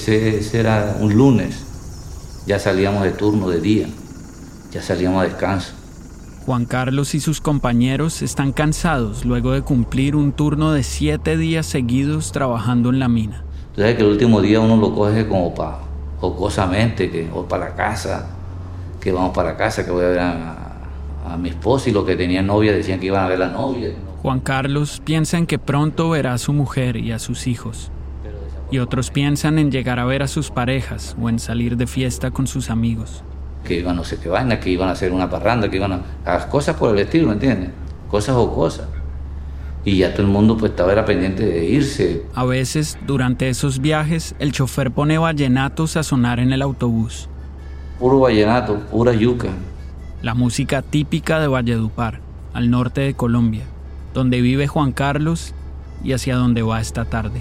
Ese, ese era un lunes. Ya salíamos de turno de día. Ya salíamos a descanso. Juan Carlos y sus compañeros están cansados luego de cumplir un turno de siete días seguidos trabajando en la mina. Tú sabes que el último día uno lo coge como para jocosamente, que o para la casa, que vamos para casa, que voy a ver a, a mi esposa y los que tenían novia decían que iban a ver a la novia. Juan Carlos piensa en que pronto verá a su mujer y a sus hijos. Y otros piensan en llegar a ver a sus parejas o en salir de fiesta con sus amigos. Que iban no sé qué vaina, que iban a hacer una parranda, que iban a, a cosas por el estilo, ¿me entiendes? Cosas o cosas. Y ya todo el mundo pues estaba era pendiente de irse. A veces, durante esos viajes, el chofer pone vallenatos a sonar en el autobús. Puro vallenato, pura yuca. La música típica de Valledupar, al norte de Colombia, donde vive Juan Carlos y hacia donde va esta tarde.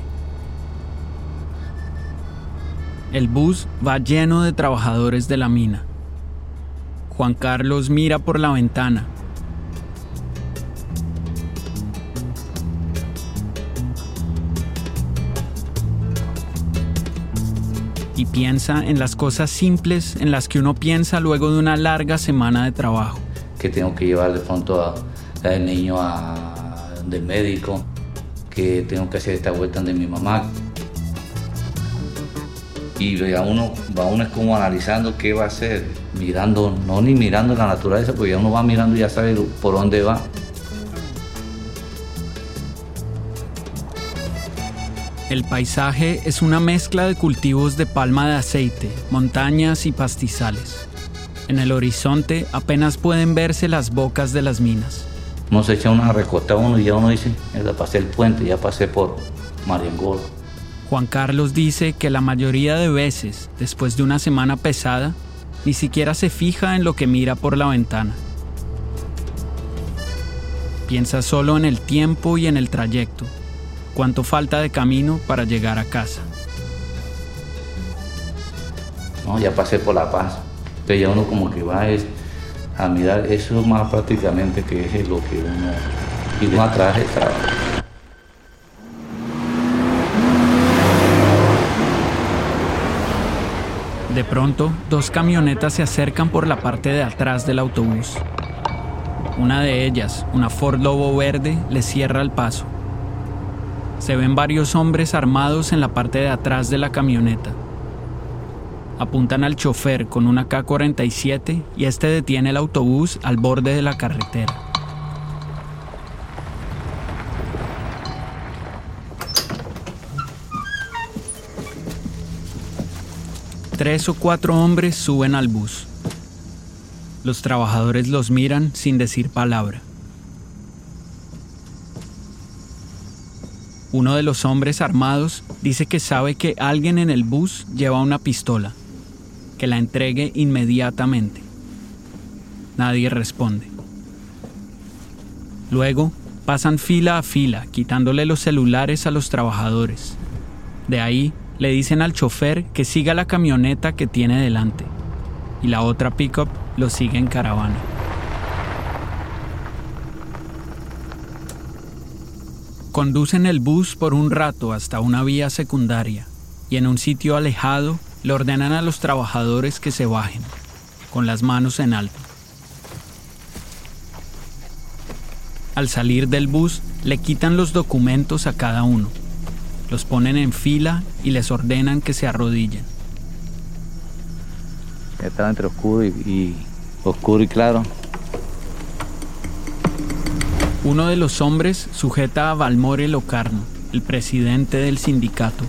El bus va lleno de trabajadores de la mina. Juan Carlos mira por la ventana. Y piensa en las cosas simples en las que uno piensa luego de una larga semana de trabajo. Que tengo que llevar de pronto al niño del médico, que tengo que hacer esta vuelta de mi mamá. Y ya uno, va uno es como analizando qué va a hacer, mirando, no ni mirando la naturaleza, porque ya uno va mirando y ya sabe por dónde va. El paisaje es una mezcla de cultivos de palma de aceite, montañas y pastizales. En el horizonte apenas pueden verse las bocas de las minas. Uno se echa una recostada uno y ya uno dice, ya pasé el puente, ya pasé por Mariangol. Juan Carlos dice que la mayoría de veces, después de una semana pesada, ni siquiera se fija en lo que mira por la ventana. Piensa solo en el tiempo y en el trayecto, cuánto falta de camino para llegar a casa. Ya pasé por La Paz. Entonces ya uno como que va es a mirar eso más prácticamente que es lo que uno... Y uno atrás está... De pronto, dos camionetas se acercan por la parte de atrás del autobús. Una de ellas, una Ford Lobo verde, le cierra el paso. Se ven varios hombres armados en la parte de atrás de la camioneta. Apuntan al chofer con una K-47 y este detiene el autobús al borde de la carretera. Tres o cuatro hombres suben al bus. Los trabajadores los miran sin decir palabra. Uno de los hombres armados dice que sabe que alguien en el bus lleva una pistola, que la entregue inmediatamente. Nadie responde. Luego pasan fila a fila, quitándole los celulares a los trabajadores. De ahí le dicen al chofer que siga la camioneta que tiene delante, y la otra pickup lo sigue en caravana. Conducen el bus por un rato hasta una vía secundaria y en un sitio alejado le ordenan a los trabajadores que se bajen, con las manos en alto. Al salir del bus le quitan los documentos a cada uno, los ponen en fila y les ordenan que se arrodillen. estaba entre oscuro y, y oscuro y claro. Uno de los hombres sujeta a Valmore Locarno, el presidente del sindicato.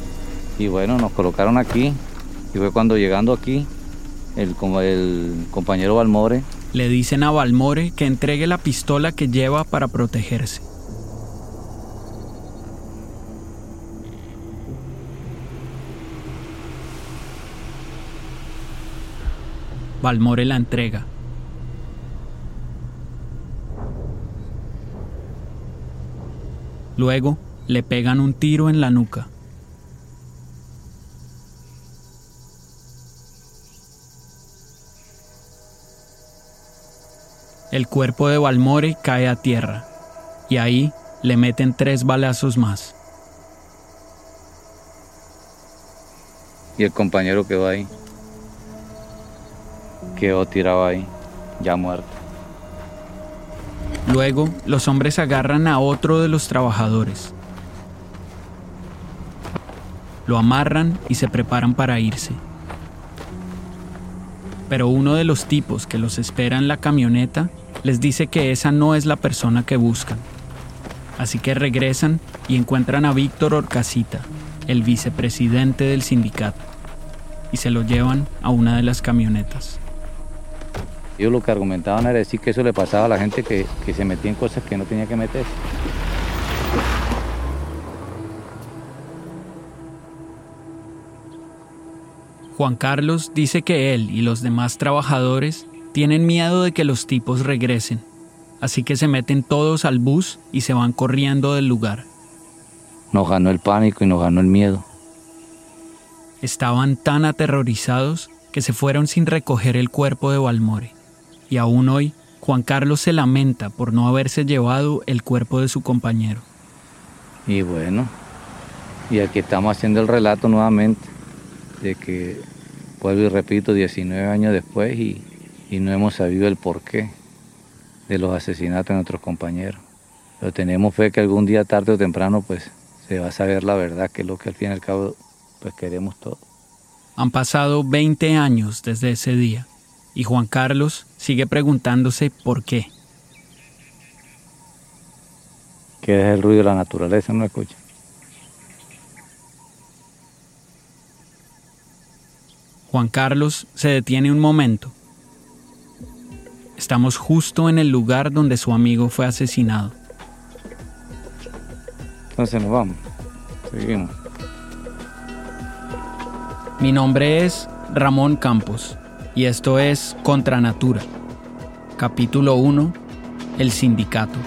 Y bueno, nos colocaron aquí. Y fue cuando llegando aquí, el, el compañero Valmore Le dicen a Valmore que entregue la pistola que lleva para protegerse. Valmore la entrega. Luego le pegan un tiro en la nuca. El cuerpo de Valmore cae a tierra y ahí le meten tres balazos más. y el compañero quedó ahí. Quedó tirado ahí, ya muerto. Luego, los hombres agarran a otro de los trabajadores. Lo amarran y se preparan para irse. Pero uno de los tipos que los espera en la camioneta les dice que esa no es la persona que buscan. Así que regresan y encuentran a Víctor Orcasita, el vicepresidente del sindicato, y se lo llevan a una de las camionetas. Ellos lo que argumentaban era decir que eso le pasaba a la gente que, que se metía en cosas que no tenía que meterse. Juan Carlos dice que él y los demás trabajadores tienen miedo de que los tipos regresen, así que se meten todos al bus y se van corriendo del lugar. Nos ganó el pánico y nos ganó el miedo. Estaban tan aterrorizados que se fueron sin recoger el cuerpo de Valmore. Y aún hoy, Juan Carlos se lamenta por no haberse llevado el cuerpo de su compañero. Y bueno, y aquí estamos haciendo el relato nuevamente de que, vuelvo y repito, 19 años después y, y no hemos sabido el porqué de los asesinatos de nuestros compañeros. Pero tenemos fe que algún día, tarde o temprano, pues se va a saber la verdad, que es lo que al fin y al cabo pues queremos todos. Han pasado 20 años desde ese día y Juan Carlos sigue preguntándose por qué. Que es el ruido de la naturaleza, no escucha. Juan Carlos se detiene un momento. Estamos justo en el lugar donde su amigo fue asesinado. Entonces nos vamos. Seguimos. Mi nombre es Ramón Campos y esto es Contra Natura. Capítulo 1. El sindicato.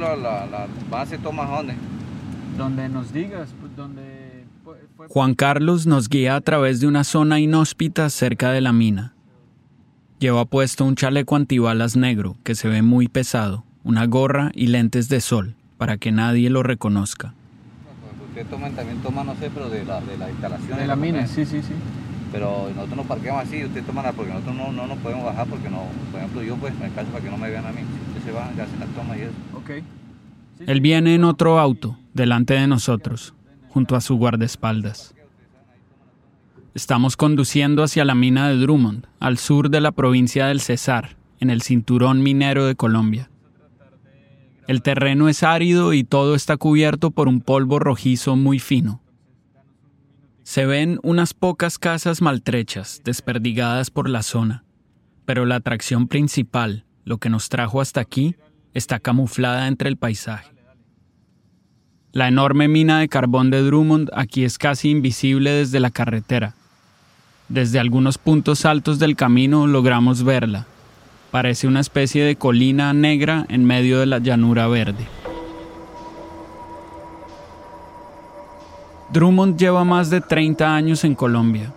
Vamos a hacerlo, la, la base tomajones. donde nos digas, donde... Juan Carlos nos guía a través de una zona inhóspita cerca de la mina. Lleva puesto un chaleco antibalas negro que se ve muy pesado, una gorra y lentes de sol para que nadie lo reconozca. Usted toma, también toma, no sé, pero de la, de la instalación. De la mina, sí, sí, sí. Pero nosotros nos parqueamos así, usted toma la, porque nosotros no, no nos podemos bajar porque no, por ejemplo, yo pues me caso para que no me vean a mí. Ustedes se van, ya hacen las tomas y eso. Él viene en otro auto, delante de nosotros, junto a su guardaespaldas. Estamos conduciendo hacia la mina de Drummond, al sur de la provincia del Cesar, en el cinturón minero de Colombia. El terreno es árido y todo está cubierto por un polvo rojizo muy fino. Se ven unas pocas casas maltrechas, desperdigadas por la zona, pero la atracción principal, lo que nos trajo hasta aquí, está camuflada entre el paisaje. La enorme mina de carbón de Drummond aquí es casi invisible desde la carretera. Desde algunos puntos altos del camino logramos verla. Parece una especie de colina negra en medio de la llanura verde. Drummond lleva más de 30 años en Colombia.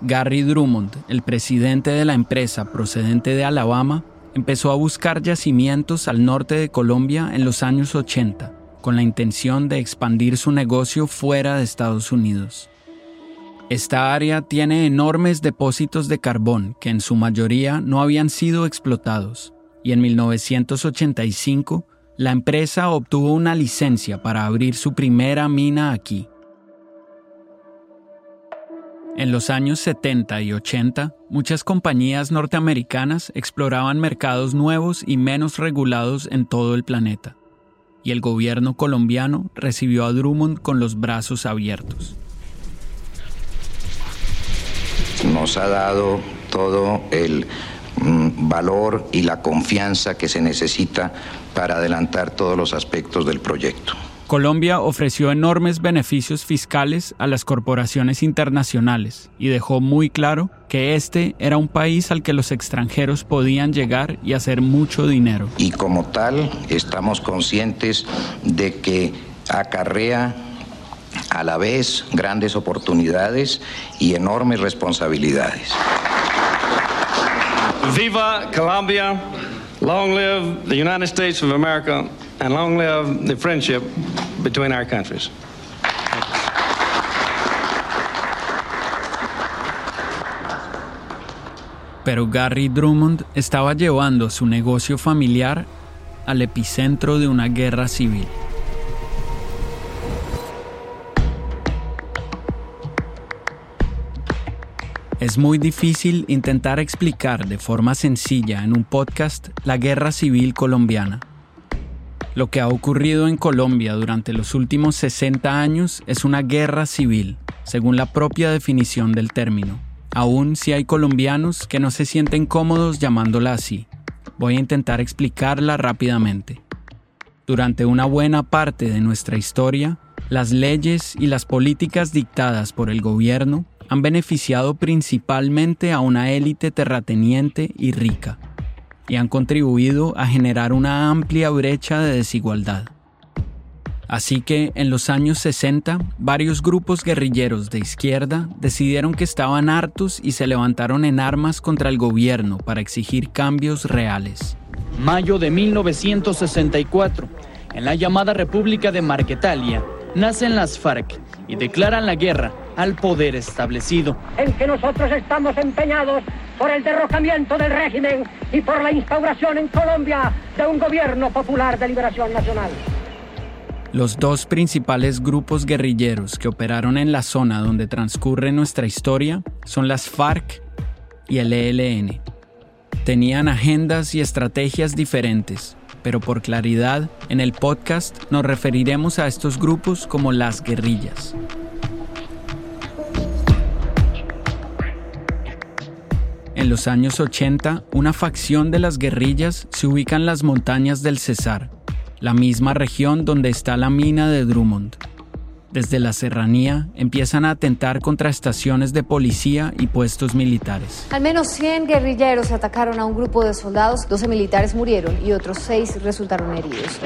Gary Drummond, el presidente de la empresa procedente de Alabama, empezó a buscar yacimientos al norte de Colombia en los años 80, con la intención de expandir su negocio fuera de Estados Unidos. Esta área tiene enormes depósitos de carbón que en su mayoría no habían sido explotados, y en 1985 la empresa obtuvo una licencia para abrir su primera mina aquí. En los años 70 y 80, muchas compañías norteamericanas exploraban mercados nuevos y menos regulados en todo el planeta, y el gobierno colombiano recibió a Drummond con los brazos abiertos. Nos ha dado todo el Mm, valor y la confianza que se necesita para adelantar todos los aspectos del proyecto. Colombia ofreció enormes beneficios fiscales a las corporaciones internacionales y dejó muy claro que este era un país al que los extranjeros podían llegar y hacer mucho dinero. Y como tal, estamos conscientes de que acarrea a la vez grandes oportunidades y enormes responsabilidades. Viva Colombia, long live the United States of America, and long live the friendship between our countries. Pero Gary Drummond estaba llevando su negocio familiar al epicentro de una guerra civil. Es muy difícil intentar explicar de forma sencilla en un podcast la guerra civil colombiana. Lo que ha ocurrido en Colombia durante los últimos 60 años es una guerra civil, según la propia definición del término, aun si hay colombianos que no se sienten cómodos llamándola así. Voy a intentar explicarla rápidamente. Durante una buena parte de nuestra historia, las leyes y las políticas dictadas por el gobierno han beneficiado principalmente a una élite terrateniente y rica, y han contribuido a generar una amplia brecha de desigualdad. Así que en los años 60, varios grupos guerrilleros de izquierda decidieron que estaban hartos y se levantaron en armas contra el gobierno para exigir cambios reales. Mayo de 1964, en la llamada República de Marquetalia, nacen las FARC y declaran la guerra al poder establecido. En que nosotros estamos empeñados por el derrocamiento del régimen y por la instauración en Colombia de un gobierno popular de liberación nacional. Los dos principales grupos guerrilleros que operaron en la zona donde transcurre nuestra historia son las FARC y el ELN. Tenían agendas y estrategias diferentes, pero por claridad, en el podcast nos referiremos a estos grupos como las guerrillas. En los años 80, una facción de las guerrillas se ubica en las montañas del Cesar, la misma región donde está la mina de Drummond. Desde la serranía empiezan a atentar contra estaciones de policía y puestos militares. Al menos 100 guerrilleros atacaron a un grupo de soldados, 12 militares murieron y otros 6 resultaron heridos.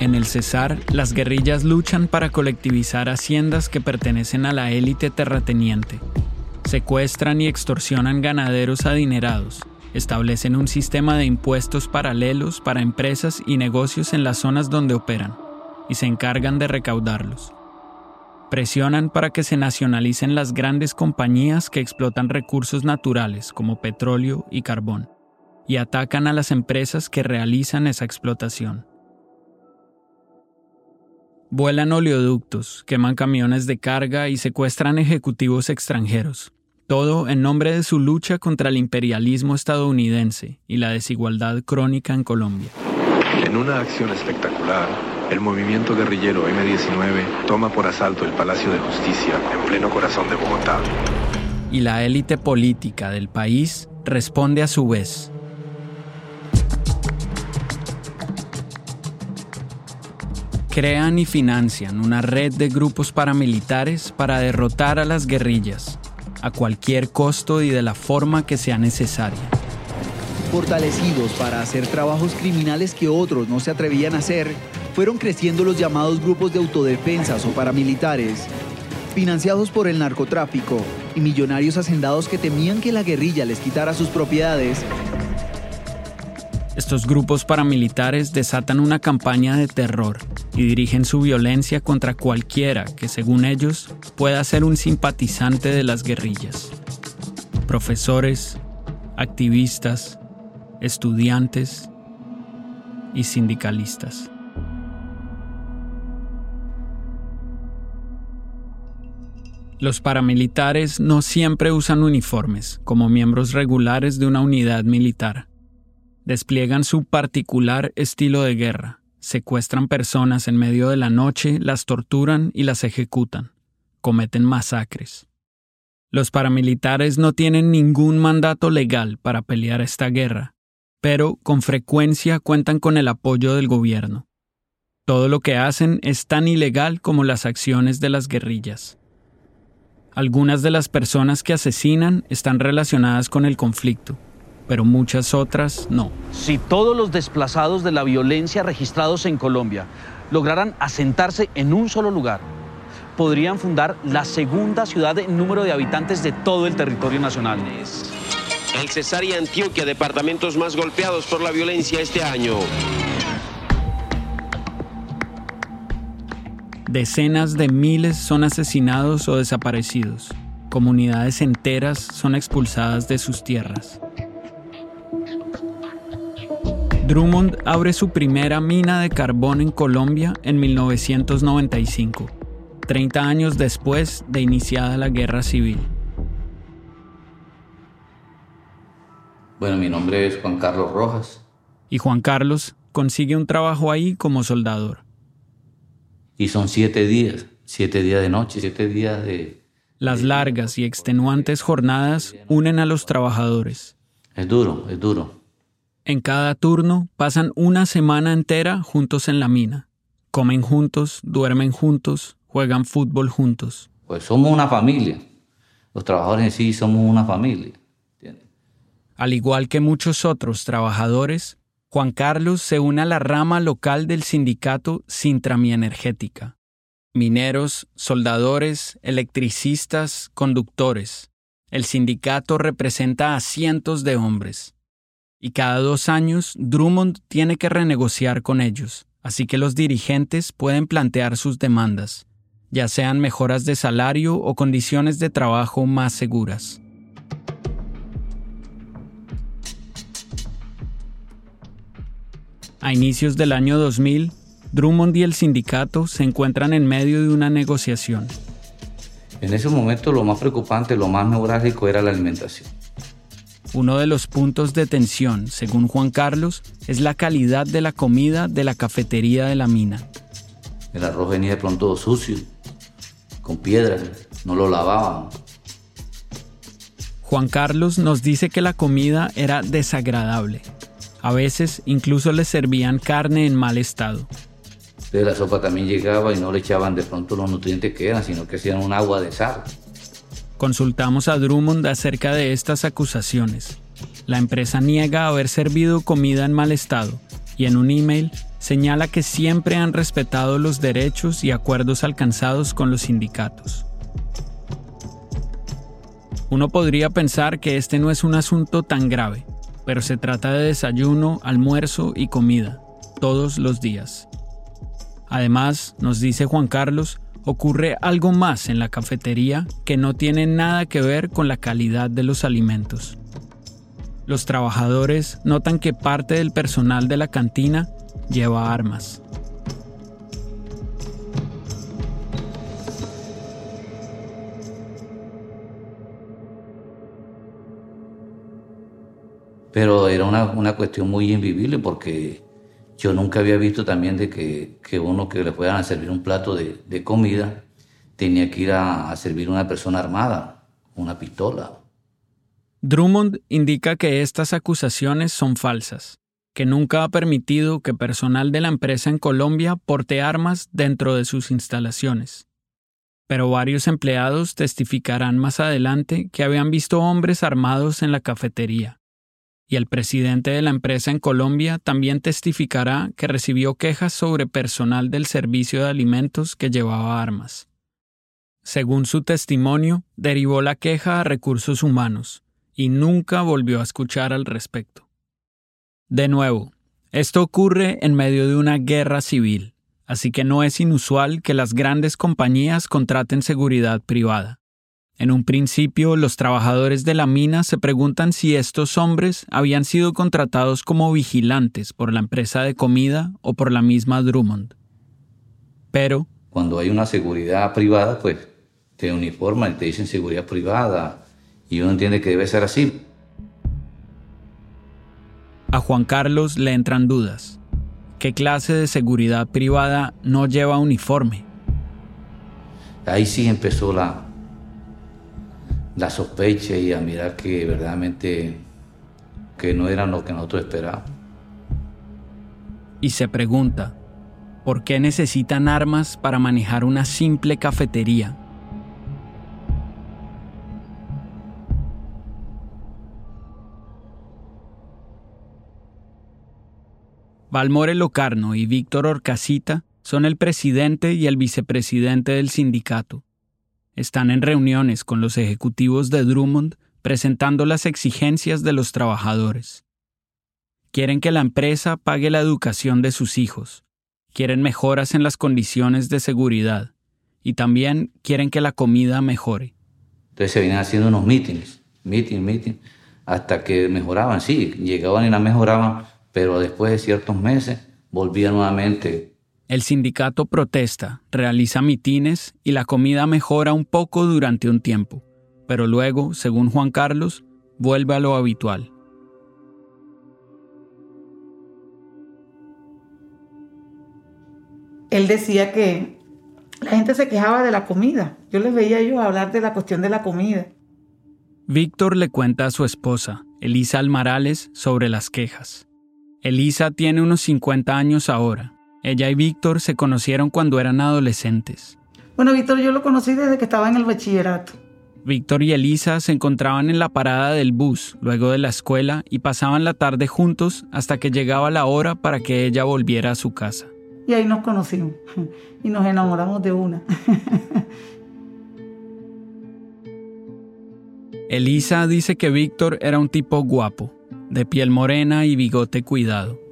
En el Cesar, las guerrillas luchan para colectivizar haciendas que pertenecen a la élite terrateniente. Secuestran y extorsionan ganaderos adinerados, establecen un sistema de impuestos paralelos para empresas y negocios en las zonas donde operan y se encargan de recaudarlos. Presionan para que se nacionalicen las grandes compañías que explotan recursos naturales como petróleo y carbón y atacan a las empresas que realizan esa explotación. Vuelan oleoductos, queman camiones de carga y secuestran ejecutivos extranjeros todo en nombre de su lucha contra el imperialismo estadounidense y la desigualdad crónica en Colombia. En una acción espectacular, el movimiento guerrillero M-19 toma por asalto el Palacio de Justicia en pleno corazón de Bogotá. Y la élite política del país responde a su vez. crean y financian una red de grupos paramilitares para derrotar a las guerrillas, a cualquier costo y de la forma que sea necesaria. Fortalecidos para hacer trabajos criminales que otros no se atrevían a hacer, fueron creciendo los llamados grupos de autodefensas o paramilitares, financiados por el narcotráfico y millonarios hacendados que temían que la guerrilla les quitara sus propiedades. Estos grupos paramilitares desatan una campaña de terror y dirigen su violencia contra cualquiera que, según ellos, pueda ser un simpatizante de las guerrillas. Profesores, activistas, estudiantes y sindicalistas. Los paramilitares no siempre usan uniformes como miembros regulares de una unidad militar. Despliegan su particular estilo de guerra. Secuestran personas en medio de la noche, las torturan y las ejecutan. Cometen masacres. Los paramilitares no tienen ningún mandato legal para pelear esta guerra, pero con frecuencia cuentan con el apoyo del gobierno. Todo lo que hacen es tan ilegal como las acciones de las guerrillas. Algunas de las personas que asesinan están relacionadas con el conflicto, pero muchas otras no. Si todos los desplazados de la violencia registrados en Colombia lograran asentarse en un solo lugar, podrían fundar la segunda ciudad en número de habitantes de todo el territorio nacional. El Cesar y Antioquia, departamentos más golpeados por la violencia este año. Decenas de miles son asesinados o desaparecidos. Comunidades enteras son expulsadas de sus tierras. Drummond abre su primera mina de carbón en Colombia en 1995, 30 años después de iniciada la guerra civil. Bueno, mi nombre es Juan Carlos Rojas. Y Juan Carlos consigue un trabajo ahí como soldador. Y son siete días, siete días de noche, siete días de... Las largas y extenuantes jornadas unen a los trabajadores. Es duro, es duro. En cada turno pasan una semana entera juntos en la mina. Comen juntos, duermen juntos, juegan fútbol juntos. Pues somos una familia. Los trabajadores en sí somos una familia. Al igual que muchos otros trabajadores, Juan Carlos se une a la rama local del sindicato Sintrami Energética. Mineros, soldadores, electricistas, conductores. El sindicato representa a cientos de hombres. Y cada dos años Drummond tiene que renegociar con ellos, así que los dirigentes pueden plantear sus demandas, ya sean mejoras de salario o condiciones de trabajo más seguras. A inicios del año 2000, Drummond y el sindicato se encuentran en medio de una negociación. En ese momento lo más preocupante, lo más neurálgico era la alimentación. Uno de los puntos de tensión, según Juan Carlos, es la calidad de la comida de la cafetería de la mina. El arroz venía de pronto sucio, con piedras, no lo lavaban. Juan Carlos nos dice que la comida era desagradable, a veces incluso les servían carne en mal estado. De la sopa también llegaba y no le echaban de pronto los nutrientes que eran, sino que hacían un agua de sal. Consultamos a Drummond acerca de estas acusaciones. La empresa niega haber servido comida en mal estado y en un email señala que siempre han respetado los derechos y acuerdos alcanzados con los sindicatos. Uno podría pensar que este no es un asunto tan grave, pero se trata de desayuno, almuerzo y comida, todos los días. Además, nos dice Juan Carlos, ocurre algo más en la cafetería que no tiene nada que ver con la calidad de los alimentos. Los trabajadores notan que parte del personal de la cantina lleva armas. pero era una, cuestión muy invivible porque yo nunca había visto también de que, uno que le puedan servir un plato de, comida tenía que ir a, a servir a una persona armada, una pistola. Drummond indica que estas acusaciones son falsas. que nunca ha permitido que personal de la empresa en Colombia porte armas dentro de sus instalaciones. Pero varios empleados testificarán más adelante que habían visto hombres armados en la cafetería. Y el presidente de la empresa en Colombia también testificará que recibió quejas sobre personal del servicio de alimentos que llevaba armas. Según su testimonio, derivó la queja a recursos humanos y nunca volvió a escuchar al respecto. De nuevo, esto ocurre en medio de una guerra civil, así que no es inusual que las grandes compañías contraten seguridad privada. En un principio, los trabajadores de la mina se preguntan si estos hombres habían sido contratados como vigilantes por la empresa de comida o por la misma Drummond. Pero... Cuando hay una seguridad privada, pues te uniforman y te dicen seguridad privada y uno entiende que debe ser así. A Juan Carlos le entran dudas. ¿Qué clase de seguridad privada no lleva uniforme? Ahí sí empezó la, la sospecha y a mirar que verdaderamente que no eran lo que nosotros esperábamos. Y se pregunta, ¿por qué necesitan armas para manejar una simple cafetería? Valmore Locarno y Víctor Orcasita son el presidente y el vicepresidente del sindicato. Están en reuniones con los ejecutivos de Drummond presentando las exigencias de los trabajadores. Quieren que la empresa pague la educación de sus hijos, quieren mejoras en las condiciones de seguridad y también quieren que la comida mejore. Entonces se vienen haciendo unos mítines, mítines, mítines, hasta que mejoraban, sí, llegaban y la mejoraban, pero después de ciertos meses volvía nuevamente. El sindicato protesta, realiza mitines y la comida mejora un poco durante un tiempo, pero luego, según Juan Carlos, vuelve a lo habitual. Él decía que la gente se quejaba de la comida. Yo les veía yo hablar de la cuestión de la comida. Víctor le cuenta a su esposa, Elisa Almarales, sobre las quejas. Elisa tiene unos 50 años ahora. Ella y Víctor se conocieron cuando eran adolescentes. Bueno, Víctor yo lo conocí desde que estaba en el bachillerato. Víctor y Elisa se encontraban en la parada del bus luego de la escuela y pasaban la tarde juntos hasta que llegaba la hora para que ella volviera a su casa. Y ahí nos conocimos y nos enamoramos de una. Elisa dice que Víctor era un tipo guapo, de piel morena y bigote cuidado.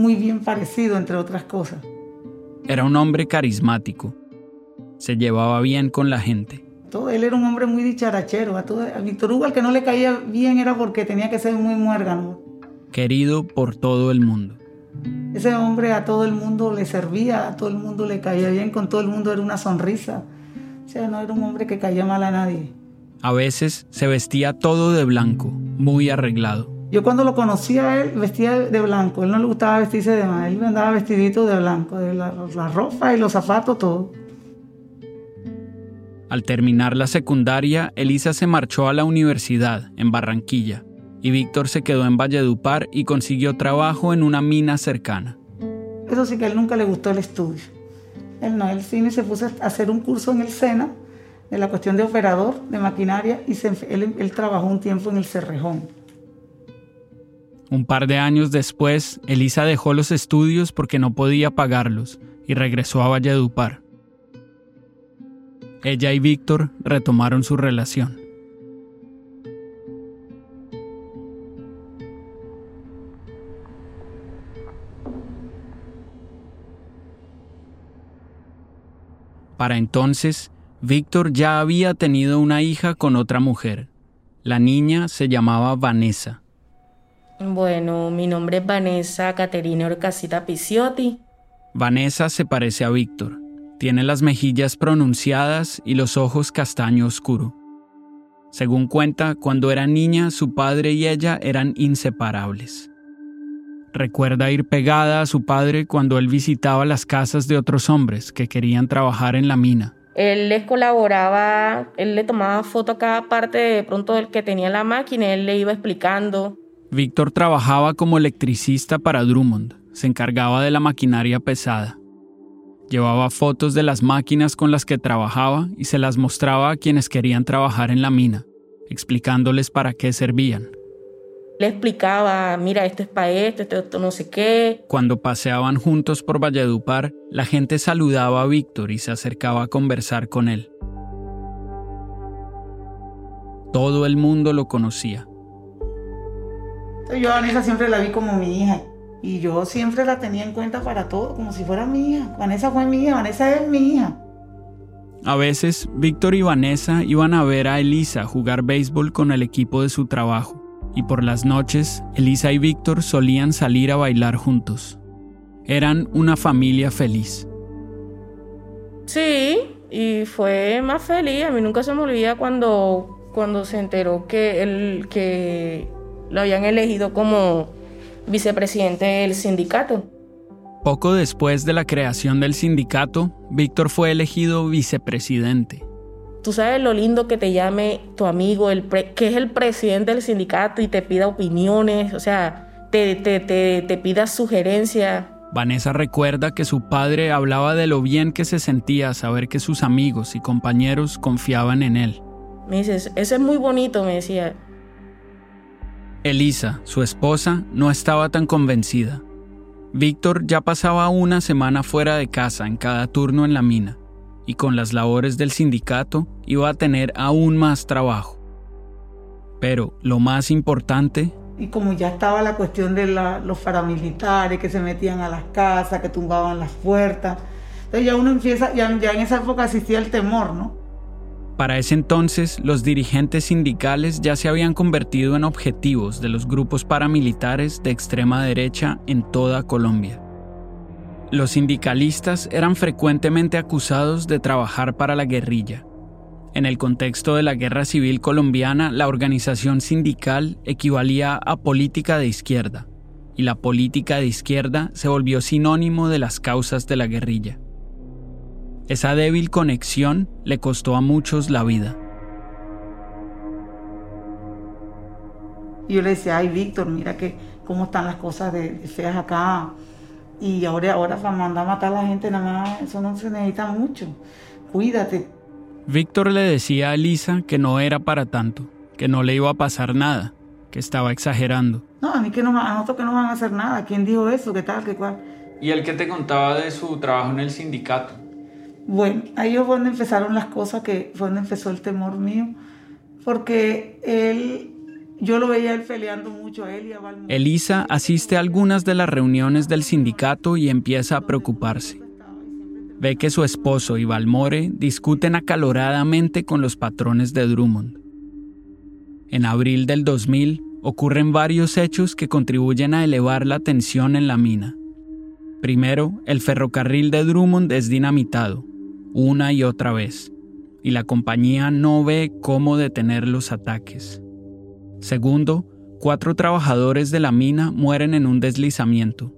Muy bien parecido, entre otras cosas. Era un hombre carismático. Se llevaba bien con la gente. Todo, él era un hombre muy dicharachero. A, todo, a Víctor Hugo al que no le caía bien era porque tenía que ser muy muérgano. Querido por todo el mundo. Ese hombre a todo el mundo le servía, a todo el mundo le caía bien, con todo el mundo era una sonrisa. O sea, no era un hombre que caía mal a nadie. A veces se vestía todo de blanco, muy arreglado. Yo cuando lo conocía a él vestía de blanco, él no le gustaba vestirse de más, él andaba vestidito de blanco, de la, la ropa y los zapatos, todo. Al terminar la secundaria, Elisa se marchó a la universidad, en Barranquilla, y Víctor se quedó en Valledupar y consiguió trabajo en una mina cercana. Eso sí que a él nunca le gustó el estudio. Él no, el cine se puso a hacer un curso en el SENA de la cuestión de operador de maquinaria y él, él trabajó un tiempo en el Cerrejón. Un par de años después, Elisa dejó los estudios porque no podía pagarlos y regresó a Valledupar. Ella y Víctor retomaron su relación. Para entonces, Víctor ya había tenido una hija con otra mujer. La niña se llamaba Vanessa. Bueno, mi nombre es Vanessa Caterina Orcasita Picciotti. Vanessa se parece a Víctor. Tiene las mejillas pronunciadas y los ojos castaño oscuro. Según cuenta, cuando era niña, su padre y ella eran inseparables. Recuerda ir pegada a su padre cuando él visitaba las casas de otros hombres que querían trabajar en la mina. Él les colaboraba, él le tomaba foto a cada parte de pronto del que tenía la máquina, él le iba explicando Víctor trabajaba como electricista para Drummond, se encargaba de la maquinaria pesada. Llevaba fotos de las máquinas con las que trabajaba y se las mostraba a quienes querían trabajar en la mina, explicándoles para qué servían. Le explicaba, mira, esto es para esto, esto, esto no sé qué. Cuando paseaban juntos por Valledupar, la gente saludaba a Víctor y se acercaba a conversar con él. Todo el mundo lo conocía. Yo a Vanessa siempre la vi como mi hija y yo siempre la tenía en cuenta para todo, como si fuera mi hija. Vanessa fue mi hija, Vanessa es mi hija. A veces, Víctor y Vanessa iban a ver a Elisa jugar béisbol con el equipo de su trabajo, y por las noches, Elisa y Víctor solían salir a bailar juntos. Eran una familia feliz. Sí, y fue más feliz. A mí nunca se me olvida cuando, cuando se enteró que, el, que lo habían elegido como vicepresidente del sindicato. Poco después de la creación del sindicato, Víctor fue elegido vicepresidente. Tú sabes lo lindo que te llame tu amigo, el que es el presidente del sindicato y te pida opiniones, o sea, te, te, te, te pida sugerencias. Vanessa recuerda que su padre hablaba de lo bien que se sentía saber que sus amigos y compañeros confiaban en él. Me dices, eso es muy bonito, me decía. Elisa, su esposa, no estaba tan convencida. Víctor ya pasaba una semana fuera de casa en cada turno en la mina, y con las labores del sindicato iba a tener aún más trabajo. Pero lo más importante... Y como ya estaba la cuestión de los paramilitares que se metían a las casas, que tumbaban las puertas, entonces ya uno empieza, ya, en esa época existía el temor, ¿no? Para ese entonces, los dirigentes sindicales ya se habían convertido en objetivos de los grupos paramilitares de extrema derecha en toda Colombia. Los sindicalistas eran frecuentemente acusados de trabajar para la guerrilla. En el contexto de la guerra civil colombiana, la organización sindical equivalía a política de izquierda, y la política de izquierda se volvió sinónimo de las causas de la guerrilla. Esa débil conexión le costó a muchos la vida. Y yo le decía, ay Víctor, mira que cómo están las cosas de, feas acá. Y ahora, ahora para mandar a matar a la gente, nada más, eso no se necesita mucho. Cuídate. Víctor le decía a Elisa que no era para tanto, que no le iba a pasar nada, que estaba exagerando. No, a mí que no, a nosotros que no van a hacer nada. ¿Quién dijo eso? ¿Qué tal? ¿Qué cual? ¿Y el que te contaba de su trabajo en el sindicato? Bueno, ahí fue donde empezaron las cosas, que fue donde empezó el temor mío, porque él, yo lo veía él peleando mucho a él y a Valmore. Elisa asiste a algunas de las reuniones del sindicato y empieza a preocuparse. Ve que su esposo y Valmore discuten acaloradamente con los patrones de Drummond. En abril del 2000 ocurren varios hechos que contribuyen a elevar la tensión en la mina. Primero, el ferrocarril de Drummond es dinamitado, una y otra vez, y la compañía no ve cómo detener los ataques. Segundo, cuatro trabajadores de la mina mueren en un deslizamiento.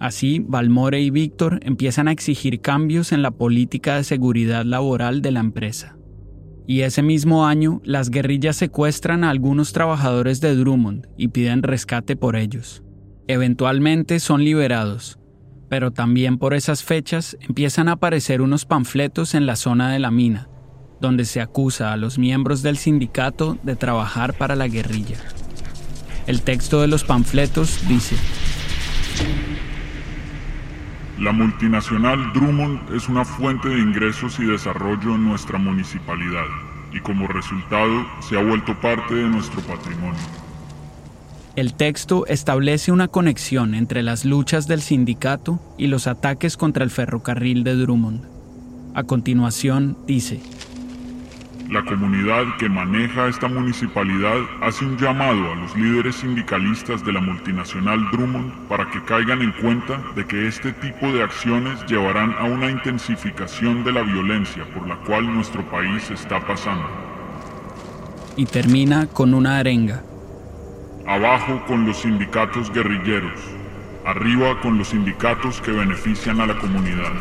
Así, Valmore y Víctor empiezan a exigir cambios en la política de seguridad laboral de la empresa. Y ese mismo año, las guerrillas secuestran a algunos trabajadores de Drummond y piden rescate por ellos. Eventualmente son liberados, pero también por esas fechas empiezan a aparecer unos panfletos en la zona de la mina, donde se acusa a los miembros del sindicato de trabajar para la guerrilla. El texto de los panfletos dice, La multinacional Drummond es una fuente de ingresos y desarrollo en nuestra municipalidad y como resultado se ha vuelto parte de nuestro patrimonio. El texto establece una conexión entre las luchas del sindicato y los ataques contra el ferrocarril de Drummond. A continuación dice, La comunidad que maneja esta municipalidad hace un llamado a los líderes sindicalistas de la multinacional Drummond para que caigan en cuenta de que este tipo de acciones llevarán a una intensificación de la violencia por la cual nuestro país está pasando. Y termina con una arenga. Abajo con los sindicatos guerrilleros. Arriba con los sindicatos que benefician a la comunidad.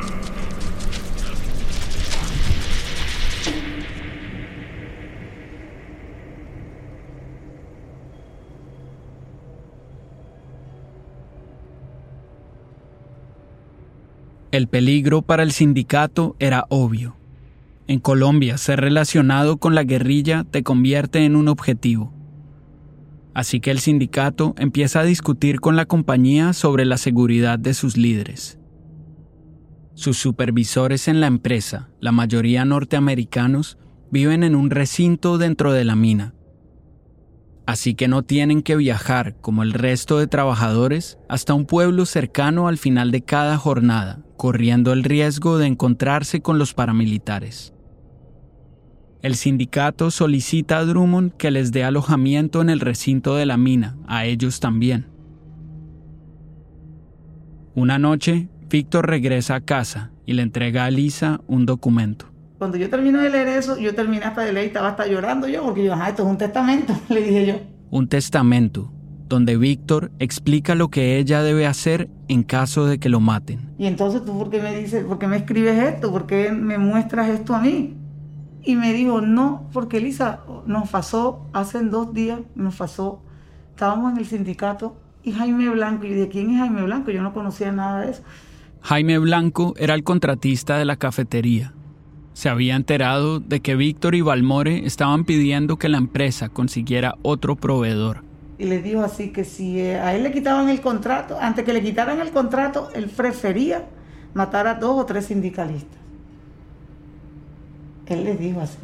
El peligro para el sindicato era obvio. En Colombia, ser relacionado con la guerrilla te convierte en un objetivo. Así que el sindicato empieza a discutir con la compañía sobre la seguridad de sus líderes. Sus supervisores en la empresa, la mayoría norteamericanos, viven en un recinto dentro de la mina. Así que no tienen que viajar, como el resto de trabajadores, hasta un pueblo cercano al final de cada jornada, corriendo el riesgo de encontrarse con los paramilitares. El sindicato solicita a Drummond que les dé alojamiento en el recinto de la mina, a ellos también. Una noche, Víctor regresa a casa y le entrega a Lisa un documento. Cuando yo termino de leer eso, yo terminé hasta de leer y estaba hasta llorando yo, porque yo, ah, esto es un testamento, le dije yo. Un testamento, donde Víctor explica lo que ella debe hacer en caso de que lo maten. Y entonces tú, ¿por qué me dices, por qué me escribes esto? ¿Por qué me muestras esto a mí? Y me dijo, no, porque Lisa, nos pasó hace dos días, nos pasó, estábamos en el sindicato y Jaime Blanco, y dije, ¿quién es Jaime Blanco? Yo no conocía nada de eso. Jaime Blanco era el contratista de la cafetería. Se había enterado de que Víctor y Balmore estaban pidiendo que la empresa consiguiera otro proveedor. Y le dijo así que si eh, a él le quitaban el contrato, antes que le quitaran el contrato, él prefería matar a dos o tres sindicalistas. Él les dijo así.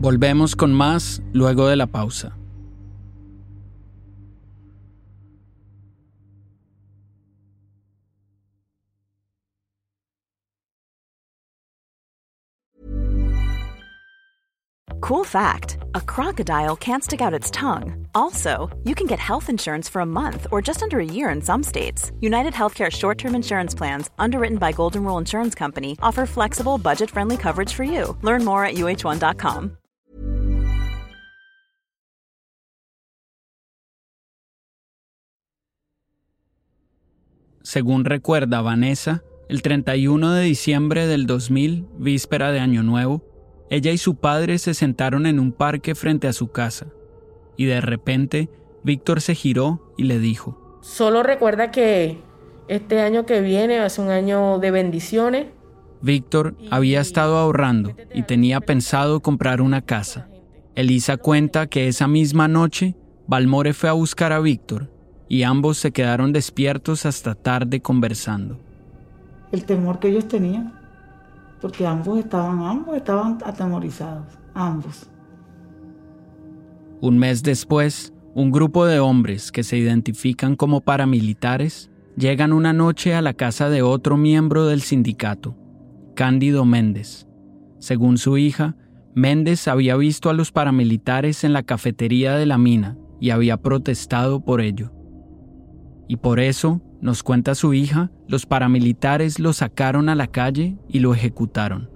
Volvemos con más luego de la pausa. Cool fact a crocodile can't stick out its tongue. Also, you can get health insurance for a month or just under a year in some states. United Healthcare short term insurance plans, underwritten by Golden Rule Insurance Company, offer flexible, budget friendly coverage for you. Learn more at uh1.com. Según recuerda Vanessa, el 31 de diciembre del 2000, víspera de Año Nuevo, ella y su padre se sentaron en un parque frente a su casa, y de repente Víctor se giró y le dijo, Solo recuerda que este año que viene es un año de bendiciones. Víctor había estado ahorrando y tenía pensado comprar una casa. Elisa cuenta que esa misma noche, Balmore fue a buscar a Víctor y ambos se quedaron despiertos hasta tarde conversando. El temor que ellos tenían, porque ambos estaban, ambos estaban atemorizados, ambos. Un mes después, un grupo de hombres que se identifican como paramilitares llegan una noche a la casa de otro miembro del sindicato, Cándido Méndez. Según su hija, Méndez había visto a los paramilitares en la cafetería de la mina y había protestado por ello. Y por eso, nos cuenta su hija, los paramilitares lo sacaron a la calle y lo ejecutaron.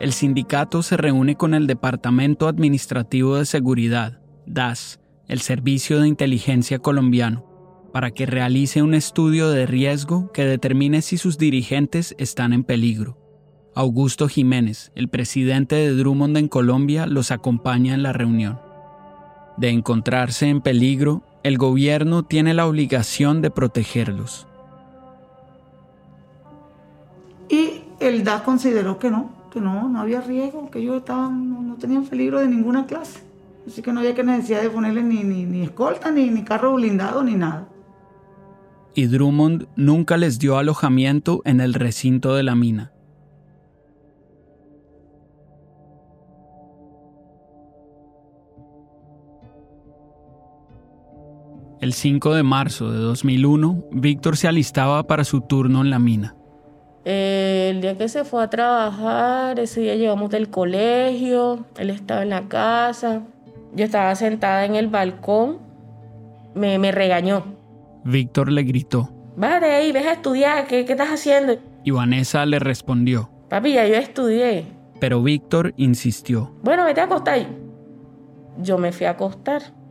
El sindicato se reúne con el Departamento Administrativo de Seguridad, DAS, el Servicio de Inteligencia colombiano, para que realice un estudio de riesgo que determine si sus dirigentes están en peligro. Augusto Jiménez, el presidente de Drummond en Colombia, los acompaña en la reunión. De encontrarse en peligro, el gobierno tiene la obligación de protegerlos. Y el DAS consideró que no, que no, no había riesgo, que ellos estaban, no, tenían peligro de ninguna clase. Así que no había que necesidad de ponerle ni, ni, ni escolta, ni, ni carro blindado, ni nada. Y Drummond nunca les dio alojamiento en el recinto de la mina. El 5 de marzo de 2001, Víctor se alistaba para su turno en la mina. El día que se fue a trabajar, ese día llegamos del colegio, él estaba en la casa, yo estaba sentada en el balcón, me, me regañó. Víctor le gritó. Vale, ahí, ves a estudiar, ¿qué, ¿qué estás haciendo? Y Vanessa le respondió. Papi, ya yo estudié. Pero Víctor insistió. Bueno, vete a acostar. Yo me fui a acostar.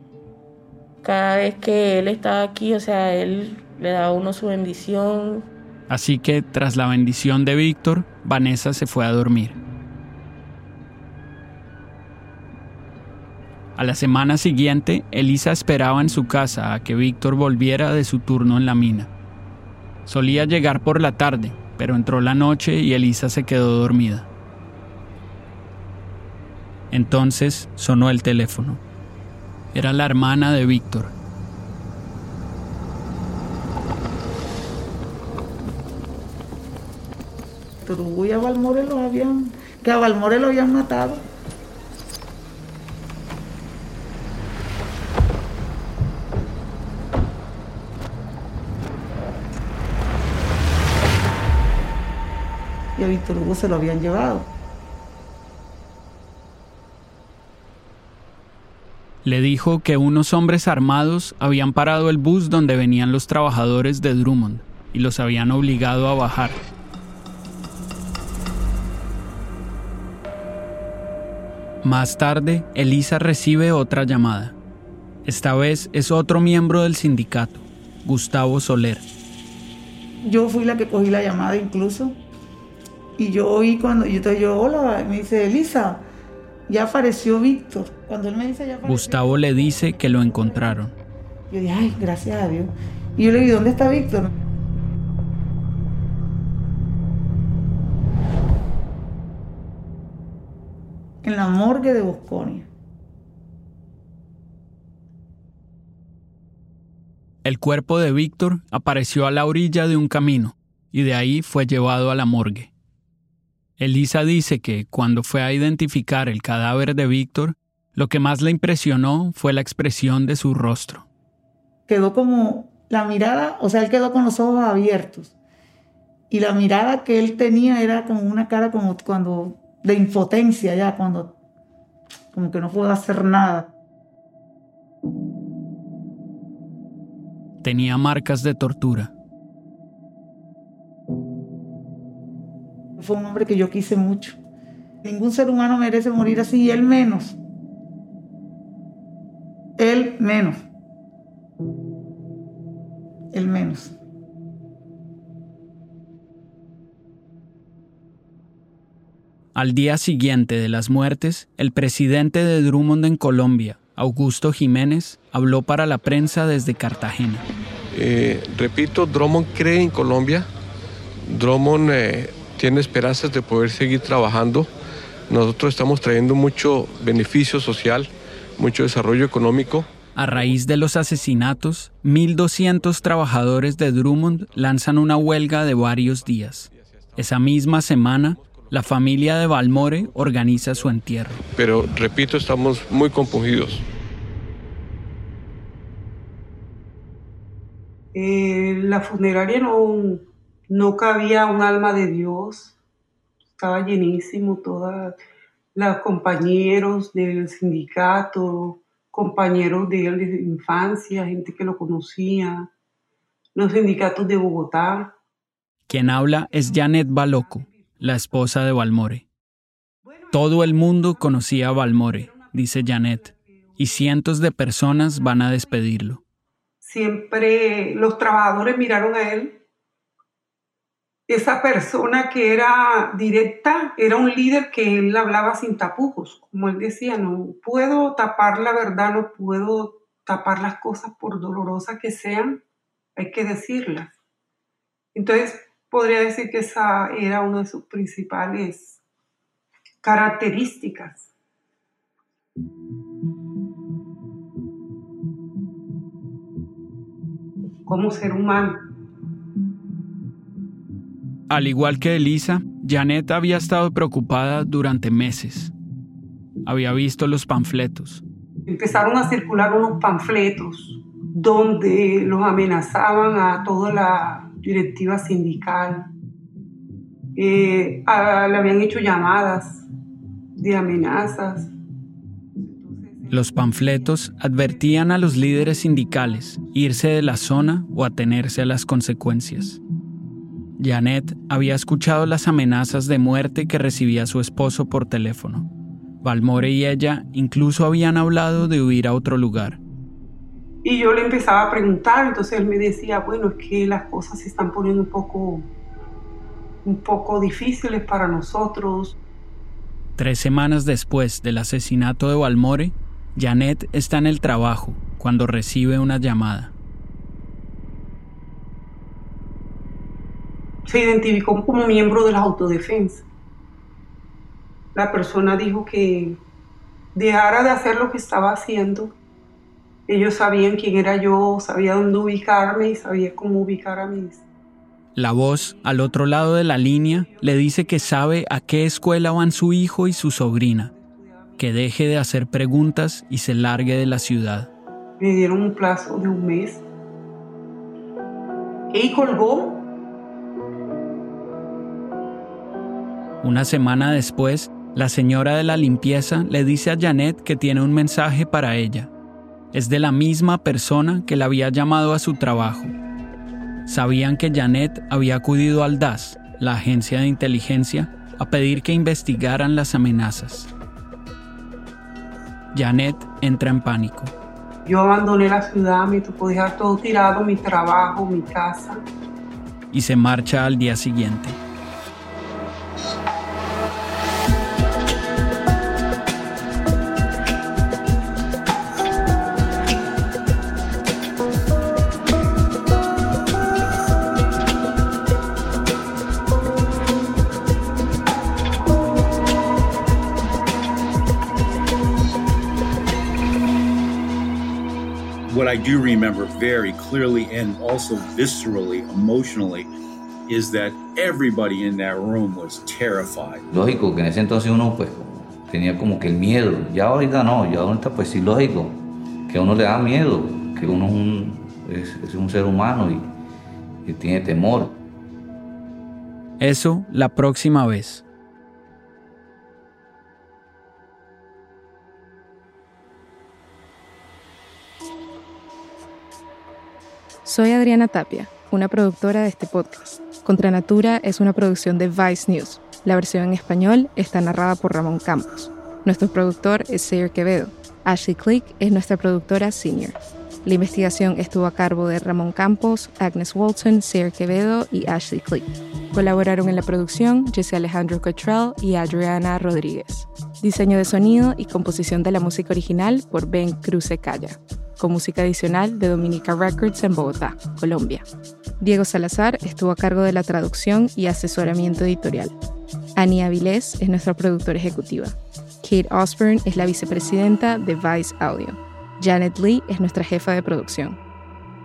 Cada vez que él estaba aquí, o sea, él le daba a uno su bendición. Así que tras la bendición de Víctor, Vanessa se fue a dormir. A la semana siguiente, Elisa esperaba en su casa a que Víctor volviera de su turno en la mina. Solía llegar por la tarde, pero entró la noche y Elisa se quedó dormida. Entonces sonó el teléfono. Era la hermana de Víctor. Pero y a Valmore lo habían, que a Valmore lo habían matado. Y a Víctor Hugo se lo habían llevado. Le dijo que unos hombres armados habían parado el bus donde venían los trabajadores de Drummond y los habían obligado a bajar. Más tarde, Elisa recibe otra llamada. Esta vez es otro miembro del sindicato, Gustavo Soler. Yo fui la que cogí la llamada incluso. Y yo oí cuando yo te yo, hola, me dice, Elisa, ya apareció Víctor. Cuando él me dice ya apareció, Gustavo le dice que lo encontraron. Yo dije, ay, gracias a Dios. Y yo le dije, ¿dónde está Víctor? En la morgue de Bosconia. El cuerpo de Víctor apareció a la orilla de un camino y de ahí fue llevado a la morgue. Elisa dice que cuando fue a identificar el cadáver de Víctor, lo que más le impresionó fue la expresión de su rostro. Quedó como la mirada, o sea, él quedó con los ojos abiertos. Y la mirada que él tenía era como una cara como cuando de impotencia ya, cuando como que no puedo hacer nada. Tenía marcas de tortura. Fue un hombre que yo quise mucho. Ningún ser humano merece morir así, y él menos. Él menos. Él menos. Al día siguiente de las muertes, el presidente de Drummond en Colombia, Augusto Jiménez, habló para la prensa desde Cartagena. Eh, repito, Drummond cree en Colombia. Drummond eh, tiene esperanzas de poder seguir trabajando. Nosotros estamos trayendo mucho beneficio social, mucho desarrollo económico. A raíz de los asesinatos, 1.200 trabajadores de Drummond lanzan una huelga de varios días. Esa misma semana, la familia de Balmore organiza su entierro. Pero, repito, estamos muy compungidos. Eh, la funeraria no, no cabía un alma de Dios. Estaba llenísimo, todos los compañeros del sindicato, compañeros de él de infancia, gente que lo conocía, los sindicatos de Bogotá. Quien habla es Janet Baloco, la esposa de Balmore. Todo el mundo conocía a Balmore, dice Janet, y cientos de personas van a despedirlo. Siempre los trabajadores miraron a él. Esa persona que era directa era un líder que él hablaba sin tapujos. Como él decía, no puedo tapar la verdad, no puedo tapar las cosas por dolorosas que sean, hay que decirlas. Entonces, podría decir que esa era una de sus principales características. Como ser humano. Al igual que Elisa, Janet había estado preocupada durante meses. Había visto los panfletos. Empezaron a circular unos panfletos donde los amenazaban a toda la directiva sindical. Eh, a- le habían hecho llamadas de amenazas. Los panfletos advertían a los líderes sindicales irse de la zona o atenerse a las consecuencias. Janet había escuchado las amenazas de muerte que recibía su esposo por teléfono. Balmore y ella incluso habían hablado de huir a otro lugar. Y yo le empezaba a preguntar, entonces él me decía, bueno, es que las cosas se están poniendo un poco, un poco difíciles para nosotros. Tres semanas después del asesinato de Balmore, Janet está en el trabajo cuando recibe una llamada. Se identificó como miembro de la autodefensa. La persona dijo que dejara de hacer lo que estaba haciendo. Ellos sabían quién era yo, sabía dónde ubicarme y sabía cómo ubicar a mis. La voz al otro lado de la línea le dice que sabe a qué escuela van su hijo y su sobrina, que deje de hacer preguntas y se largue de la ciudad. Me dieron un plazo de un mes. Y colgó. Una semana después, la señora de la limpieza le dice a Janet que tiene un mensaje para ella. Es de la misma persona que la había llamado a su trabajo. Sabían que Janet había acudido al DAS, la agencia de inteligencia, a pedir que investigaran las amenazas. Janet entra en pánico. Yo abandoné la ciudad, me tocó dejar todo tirado, mi trabajo, mi casa. Y se marcha al día siguiente. Do remember very clearly and also viscerally, emotionally, is that everybody in that room was terrified. Lógico que en ese entonces uno pues tenía como que el miedo. Ya ahorita no, ya ahorita pues sí lógico que a uno le da miedo, que uno es un, es, es un ser humano y, y tiene temor. Eso la próxima vez. Soy Adriana Tapia, una productora de este podcast. Contra Natura es una producción de Vice News. La versión en español está narrada por Ramón Campos. Nuestro productor es Sayer Quevedo. Ashley Click es nuestra productora senior. La investigación estuvo a cargo de Ramón Campos, Agnes Walton, Sayer Quevedo y Ashley Click. Colaboraron en la producción Jesse Alejandro Cottrell y Adriana Rodríguez. Diseño de sonido y composición de la música original por Ben Cruce Calla con música adicional de Dominica Records en Bogotá, Colombia. Diego Salazar estuvo a cargo de la traducción y asesoramiento editorial. Annie Avilés es nuestra productora ejecutiva. Kate Osborne es la vicepresidenta de Vice Audio. Janet Lee es nuestra jefa de producción.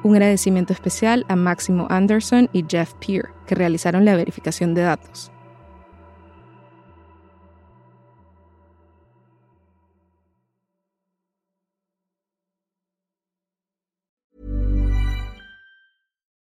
Un agradecimiento especial a Máximo Anderson y Jeff Peer, que realizaron la verificación de datos.